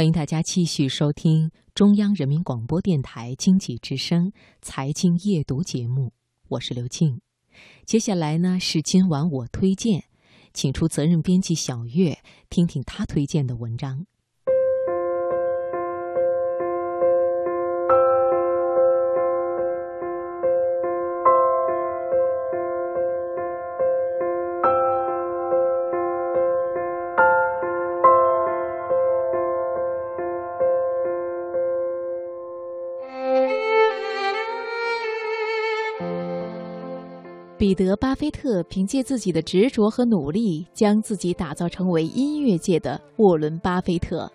欢迎大家继续收听中央人民广播电台经济之声财经夜读节目，我是刘静。接下来呢是今晚我推荐，请出责任编辑小月，听听他推荐的文章。彼得·巴菲特凭借自己的执着和努力，将自己打造成为音乐界的沃伦·巴菲特。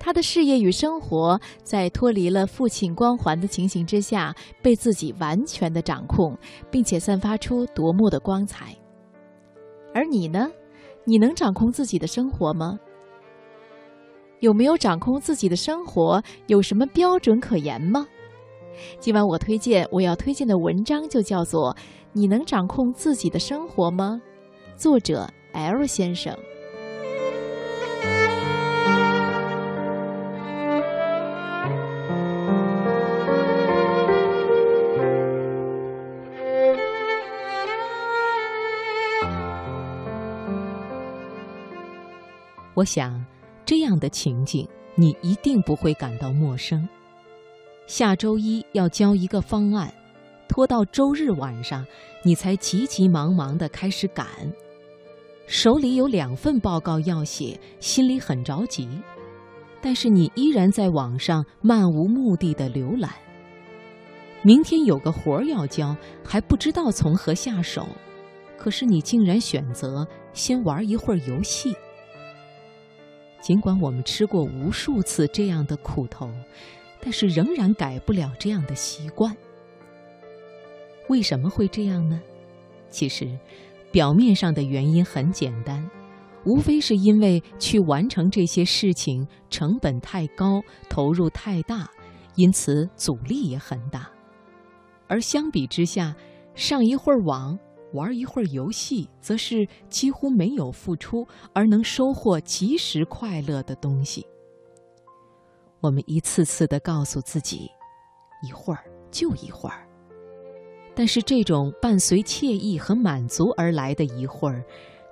他的事业与生活在脱离了父亲光环的情形之下，被自己完全的掌控，并且散发出夺目的光彩。而你呢？你能掌控自己的生活吗？有没有掌控自己的生活？有什么标准可言吗？今晚我推荐我要推荐的文章就叫做。你能掌控自己的生活吗？作者 L 先生。我想，这样的情景你一定不会感到陌生。下周一要交一个方案。拖到周日晚上，你才急急忙忙地开始赶，手里有两份报告要写，心里很着急，但是你依然在网上漫无目的的浏览。明天有个活儿要交，还不知道从何下手，可是你竟然选择先玩一会儿游戏。尽管我们吃过无数次这样的苦头，但是仍然改不了这样的习惯。为什么会这样呢？其实，表面上的原因很简单，无非是因为去完成这些事情成本太高，投入太大，因此阻力也很大。而相比之下，上一会儿网，玩一会儿游戏，则是几乎没有付出而能收获及时快乐的东西。我们一次次的告诉自己，一会儿就一会儿。但是这种伴随惬意和满足而来的一会儿，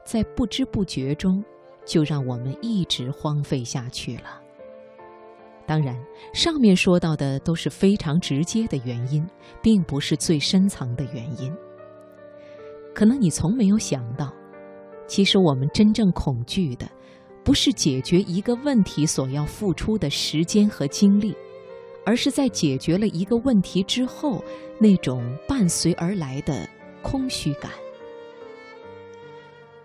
在不知不觉中，就让我们一直荒废下去了。当然，上面说到的都是非常直接的原因，并不是最深层的原因。可能你从没有想到，其实我们真正恐惧的，不是解决一个问题所要付出的时间和精力。而是在解决了一个问题之后，那种伴随而来的空虚感。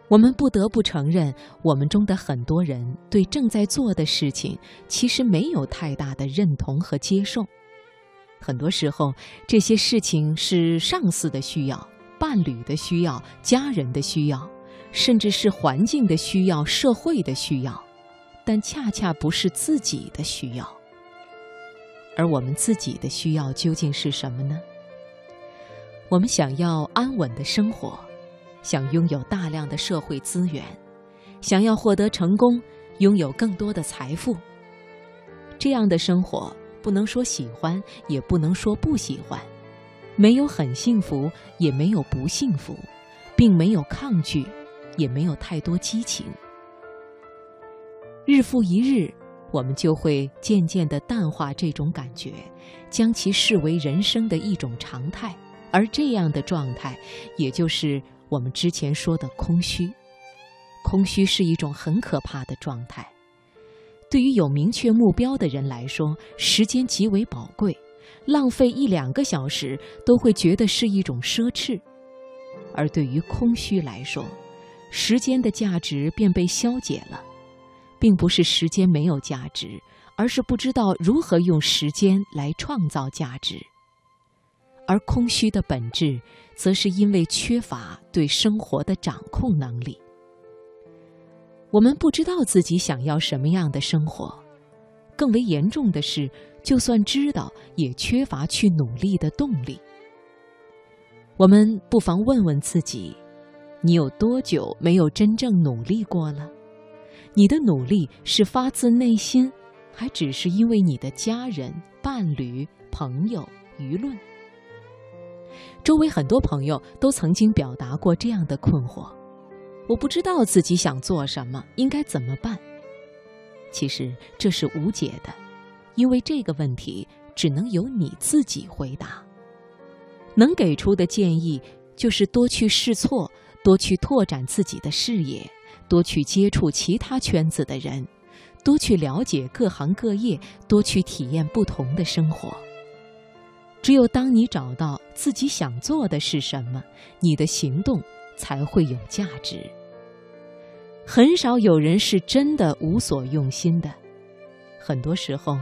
我们不得不承认，我们中的很多人对正在做的事情其实没有太大的认同和接受。很多时候，这些事情是上司的需要、伴侣的需要、家人的需要，甚至是环境的需要、社会的需要，但恰恰不是自己的需要。而我们自己的需要究竟是什么呢？我们想要安稳的生活，想拥有大量的社会资源，想要获得成功，拥有更多的财富。这样的生活不能说喜欢，也不能说不喜欢，没有很幸福，也没有不幸福，并没有抗拒，也没有太多激情。日复一日。我们就会渐渐地淡化这种感觉，将其视为人生的一种常态，而这样的状态，也就是我们之前说的空虚。空虚是一种很可怕的状态。对于有明确目标的人来说，时间极为宝贵，浪费一两个小时都会觉得是一种奢侈；而对于空虚来说，时间的价值便被消解了。并不是时间没有价值，而是不知道如何用时间来创造价值。而空虚的本质，则是因为缺乏对生活的掌控能力。我们不知道自己想要什么样的生活，更为严重的是，就算知道，也缺乏去努力的动力。我们不妨问问自己：你有多久没有真正努力过了？你的努力是发自内心，还只是因为你的家人、伴侣、朋友、舆论。周围很多朋友都曾经表达过这样的困惑：我不知道自己想做什么，应该怎么办？其实这是无解的，因为这个问题只能由你自己回答。能给出的建议就是多去试错，多去拓展自己的视野，多去接触其他圈子的人，多去了解各行各业，多去体验不同的生活。只有当你找到自己想做的是什么，你的行动才会有价值。很少有人是真的无所用心的，很多时候，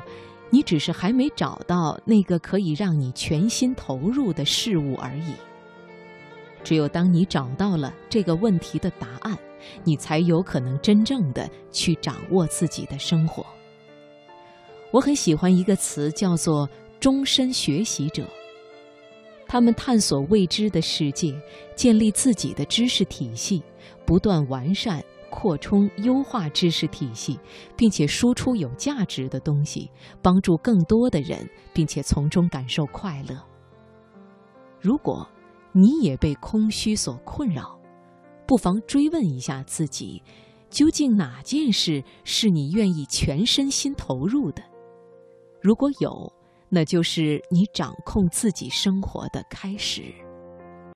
你只是还没找到那个可以让你全心投入的事物而已。只有当你找到了这个问题的答案，你才有可能真正的去掌握自己的生活。我很喜欢一个词，叫做“终身学习者”。他们探索未知的世界，建立自己的知识体系，不断完善。扩充、优化知识体系，并且输出有价值的东西，帮助更多的人，并且从中感受快乐。如果你也被空虚所困扰，不妨追问一下自己：究竟哪件事是你愿意全身心投入的？如果有，那就是你掌控自己生活的开始。